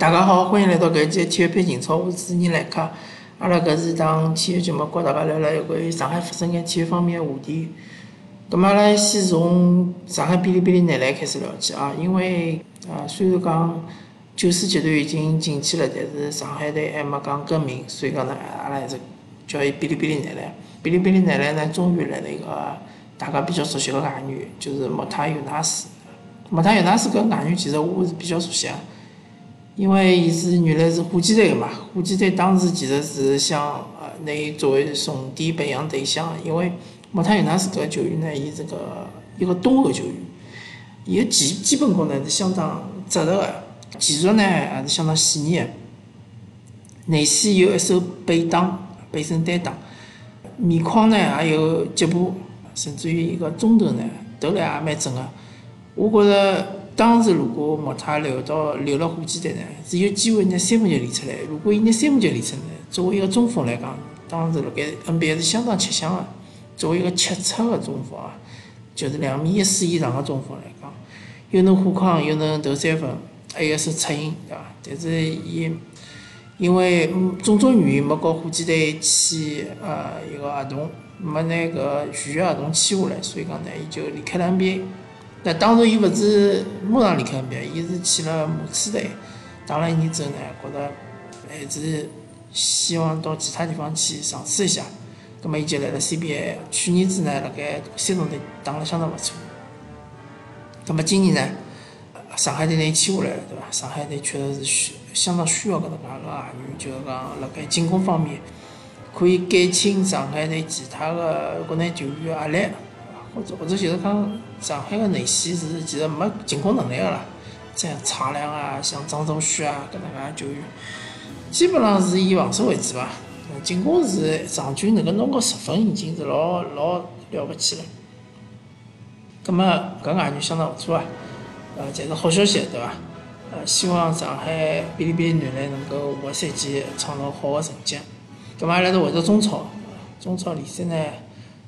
大家好，欢迎来到搿一期体育配情操，我是主持人莱克。阿拉搿是一档体育节目，告大家聊聊有关于上海发生眼体育方面的话题。葛末阿拉先从上海哔哩哔哩男篮开始聊起啊，因为啊，虽然讲九四集团已经进去了，但是上海队还没讲更名，所以讲呢，阿拉还是叫伊哔哩哔哩男篮。哔哩哔哩男篮呢，终于来了一个大家比较熟悉的外援，就是莫塔尤纳斯。莫塔尤纳斯搿外援其实我是比较熟悉个。因为伊是原来是火箭队个嘛，火箭队当时其实是想呃拿伊作为重点培养对象，因为莫塔尤纳斯搿个球员呢，伊是个一个东后球员，伊个基基本功呢是相当扎实个，技术呢也是相当细腻个，内线有一手背挡，背身单挡，面框呢也有脚步，甚至于一个中投呢投篮也蛮准个，我觉着。当时如果莫塔留到留了火箭队呢，是有机会拿三分球练出来。如果伊拿三分球练出来，作为一个中锋来讲，当时辣盖 NBA 是相当吃香的。作为一个切出个中锋啊，就是两米一四以上个中锋来讲，又能护框，又能投三分，还有手策应，对伐？但是伊因为种种原因没和火箭队签呃一个合同，没拿搿续约合同签下来，所以讲呢，伊就离开了 NBA。但当然，伊勿是马上离开 NBA，伊是去了马刺队打了一年之后呢，觉着还是希望到其他地方去尝试一下。葛末伊就来了 CBA。去年子呢，辣盖三中队打了相当勿错。葛末今年呢，上海队拿伊签下来了，对伐？上海队确实是需相当需要搿能介个外援，就是讲辣盖进攻方面可以减轻上海队其他个国内球员压力。或者或者就是讲，上海个内线是其实没进攻能力个啦，像查良啊，像张兆旭啊，搿能介球员，基本上是以防守为主伐。进攻是场均能够拿个十分，已经是老老了不起了。葛末搿外援相当勿错啊，呃，侪是好消息，对伐？呃，希望上海哔哩哔哩男篮能够下个赛季创造好个成绩。葛末阿拉回到中超，中超联赛呢？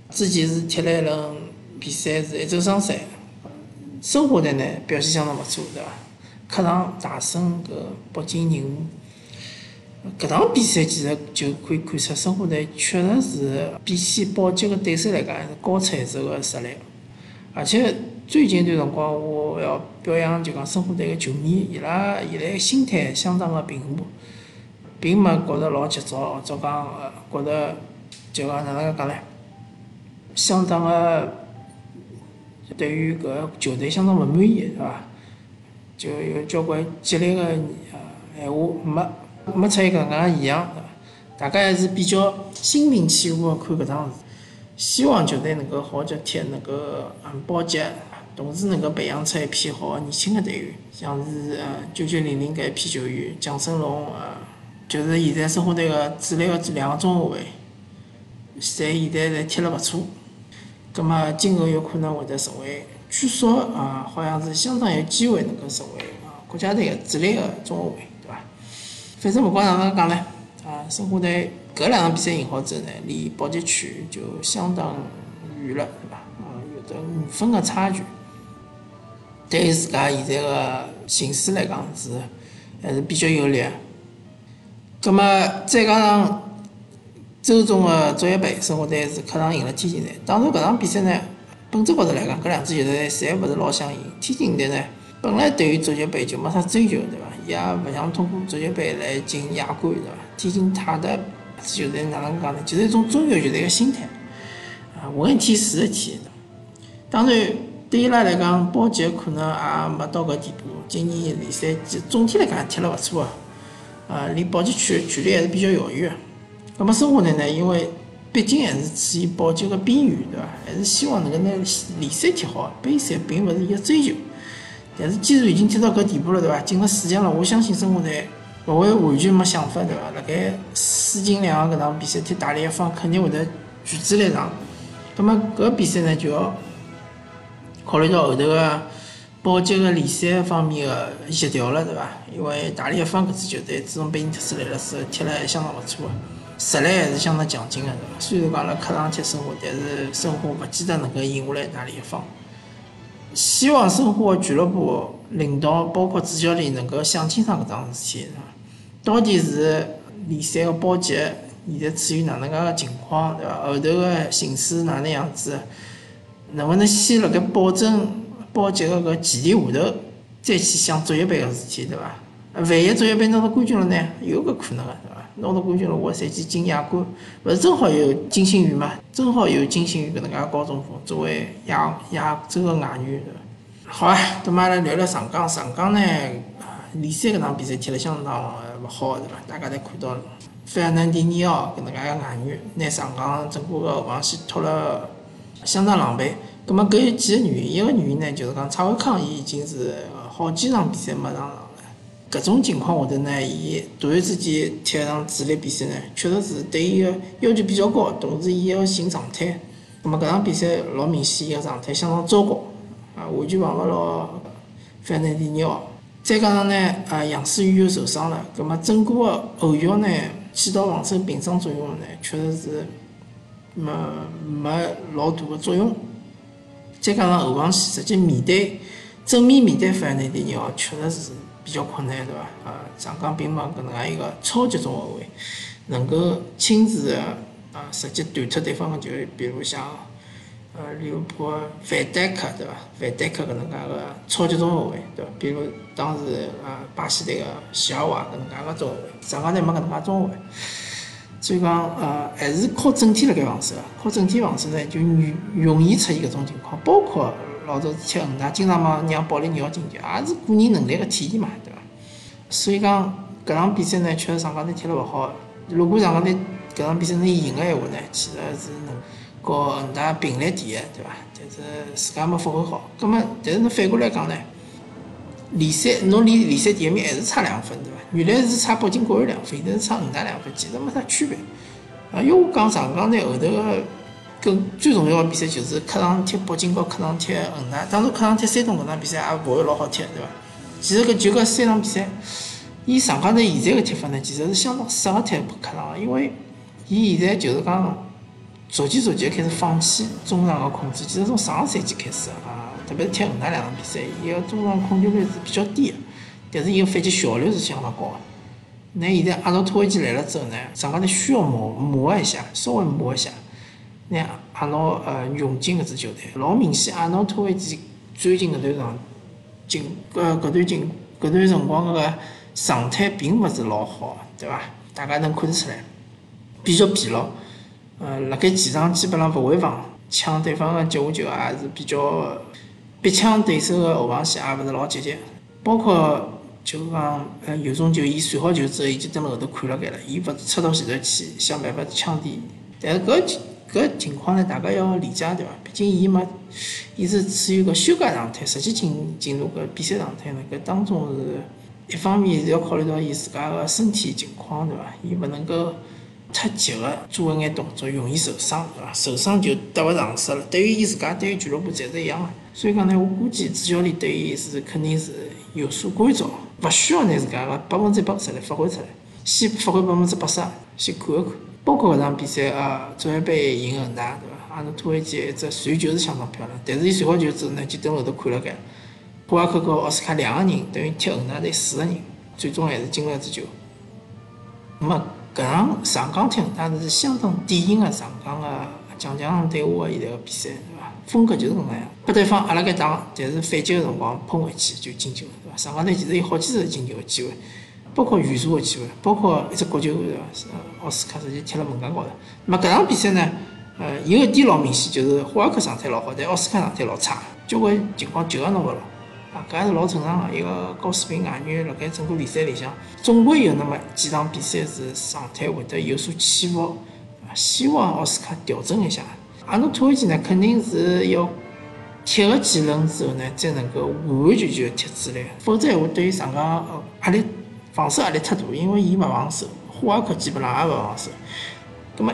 之前是踢了一轮比赛，是一周双赛。申花队呢表现相当勿错，对伐？客场大胜搿北京人武。搿场比赛其实就可以看出，申花队确实是比起保级个对手来讲，是高出一筹个实力。而且最近一段辰光，我要表扬就讲申花队个球迷，伊拉现在心态相当个平和，并没觉着老急躁，或者讲觉着就讲哪能介讲唻？相当个对于搿球队相当勿满意，是伐？就有交关激烈个呃闲话，没没出现搿能介异样，对伐？大家还是比较心平气和个看搿桩事，希望球队能够好脚踢，能够保级，同时能够培养出一批好个年轻个队员，像是呃九九零零搿一批球员，蒋胜龙呃，就是现在申花队个主力个两个中后卫，侪现在侪踢了勿错。葛末今后有可能会得成为，据说啊，好像是相当有机会能够成为啊国家队主力个中后卫，对伐？反正勿管哪能讲唻，啊，申花队搿两场比赛赢好之后呢，离保级区就相当远了，对伐？啊，有得五分个差距，对于自家现在个形势来讲是还是比较有利个。葛末再加上。周中的足协杯，申花队是客场赢了天津队。当然，搿场比赛呢，本质高头来讲，搿两支球队侪勿是老想赢。天津队呢，本来对于足协杯就没啥追求，对伐？也勿想通过足协杯来进亚冠，对伐？天津泰达球队哪能讲呢？就是一种中游球队个心态，啊，混一天是一天。当然，对伊拉来讲，保级可能也没到搿地步。今年联赛总体来讲踢了勿错啊，啊，离保级区距离还是比较遥远。那么申花队呢？因为毕竟还是处于保级个边缘，对伐？还是希望能够拿联赛踢好，杯赛并勿是伊个追求。但是既然已经踢到搿地步了，对伐？进了四强了，我相信申花队勿会完全没想法，对伐？辣盖四进两搿场比赛踢大连一方，肯定会得举之来上。那么搿比赛呢，就要考虑到后头个保级个联赛方面个协调了，对伐？因为大连一方搿支球队自从贝尼特斯来了之后，踢了还相当勿错个。实力还是相当强劲的，对伐？虽然讲辣客场踢申花，但是申花勿见得能够赢下来哪里一方。希望申花俱乐部领导包括主教练能够想清爽搿桩事体，到底是联赛个保级现在处于哪能介个情况，对伐？后头个形势哪能样子？能勿能先辣盖保证保级个搿前提下头，再去想足协杯个事体，对伐？万一足协杯拿到冠军了呢？有搿可能个，对伐？拿到冠军了，下赛季进亚冠，勿是正好有金星宇嘛？正好有金星宇搿能介高中锋作为亚亚洲个外援，是伐？好啊，葛末阿拉聊聊上港。上港呢，联赛搿场比赛踢了相当勿好，对伐？大家侪看到了，费尔南迪尼奥搿能介个外援，拿上港整个个后防线拖了相当狼狈。葛末搿有几个原因，一个原因呢，就是讲蔡文康伊已经是好几场比赛没上场。搿种情况下头呢，伊突然之间踢一场主力比赛呢，确实是对伊个要求比较高，同时伊要寻状态。葛末搿场比赛老明显，伊个状态相当糟糕，啊，完全碰勿牢费尔南迪尼奥。再加上呢，啊，杨思雨又受伤了，葛末整个个后腰呢，起到防守屏障作用呢，确实是没没老大个作用。再加上后防线，直接面对正面面对费尔南迪尼奥，确实是。比较困难，对伐？呃，上港并没搿能介一个超级中后卫，能够亲自的啊，直接断脱对方个球，比如像呃利物浦范戴克，对伐？范戴克搿能介个超级中后卫，对伐？比如当时啊，巴西队个席尔瓦搿能介个中后卫，上港队没搿能介中后卫，所以讲呃，还是靠整体辣盖防守，靠整体防守呢，就容易出现搿种情况，包括。老早子踢恒大，经常嘛让保利尼奥进球，也是个人能力个体现嘛，对伐？所以讲搿场比赛呢，确实上港队踢了勿好。如果上港队搿场比赛能赢个闲话呢，其实是能和恒大并列第一，对伐？但是自家没发挥好。葛末，但是侬反过来讲呢，联赛侬离联赛第一名还是差两分，对伐？原来是差北京国安两分，现在是差恒大两分，其实没啥区别。啊，因为我讲上港队后头个。更最重要的比赛就是客场踢北京和客场踢恒大。当然，客场踢山东搿场比赛也勿会老好踢，对伐？其实搿就搿三场比赛，以上港队现在个踢法呢，其实是相当适合踢客场个，因为伊现在就是讲逐渐逐渐开始放弃中场个控制。其实从上个赛季开始啊，特别是踢恒大两场比赛，伊个中场控球率是比较低个，但是伊个反击效率是相当高个。那现在阿诺托维奇来了之后呢，上港队需要磨磨一下，稍微磨一下。那阿诺呃用进搿支球队，老明显，阿诺托维奇最近搿段长近呃搿段近搿段辰光个状态并勿是老好，对伐？大家能看得出来，比较疲劳。呃，辣盖前场基本上勿会防，抢对方个接下球也是比较逼抢对手个后防线，也勿是老积极。包括就讲呃有种球，伊传好球之后，伊就蹲辣后头看了盖了，伊勿是出到前头去想办法抢点。但是搿搿情况呢，大家要理解对伐？毕竟伊没，伊是处于个休假状态，实际进进入个比赛状态呢。搿当中是一方面是要考虑到伊自家个身体情况对伐？伊勿能够太急个做一眼动作，容易受伤对伐？受伤就得勿偿失了。对于伊自家，对于俱乐部侪是一样个。所以讲呢，我估计主教练对伊是肯定是有所关照，勿需要拿自家个百分之百实力发挥出来，先发挥百分之八十，先看一看。包括搿场比赛啊，足协杯赢恒大，对伐？阿诺托维奇一只传球是相当漂亮，但是伊传好球之后呢，就蹲后头看了盖。霍尔克和奥斯卡两个人等于踢恒大队四个人，最终还是进了一只球。那么搿场上港踢恒大是相当典型的上港个强强对话现在个比赛，对伐？风格就是搿能样，拨对方压了盖打，但是反击个辰光喷回去就进球了，对伐？上港队其实有好几次进球个机会。包括远射个机会，包括一只国球，对伐？奥斯卡直接踢辣门杆高头。那么搿场比赛呢？呃，有一点老明显，就是霍尔克状态老好，但奥斯卡状态老差，交关情况就也弄勿牢。啊，搿也是老正常个。一个高水平外援辣盖整个联赛里向，总归有那么几场比赛是状态会得有所起伏。啊，希望奥斯卡调整一下。阿诺托维奇呢，肯定是要踢个几轮之后呢，才能够完完全全踢主力，否则闲话对于上港压力。防守压力太大，因为伊勿防守，霍华克基本上也勿防守。葛末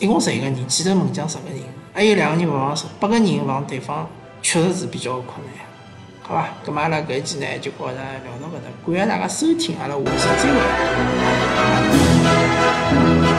一共十一个人，前头门将十个人，还有两个人勿防守，八个人防对方确实是比较困难，好伐？葛末阿拉搿一期呢就跟大家聊到搿搭，感谢大家收听，阿拉下期再会。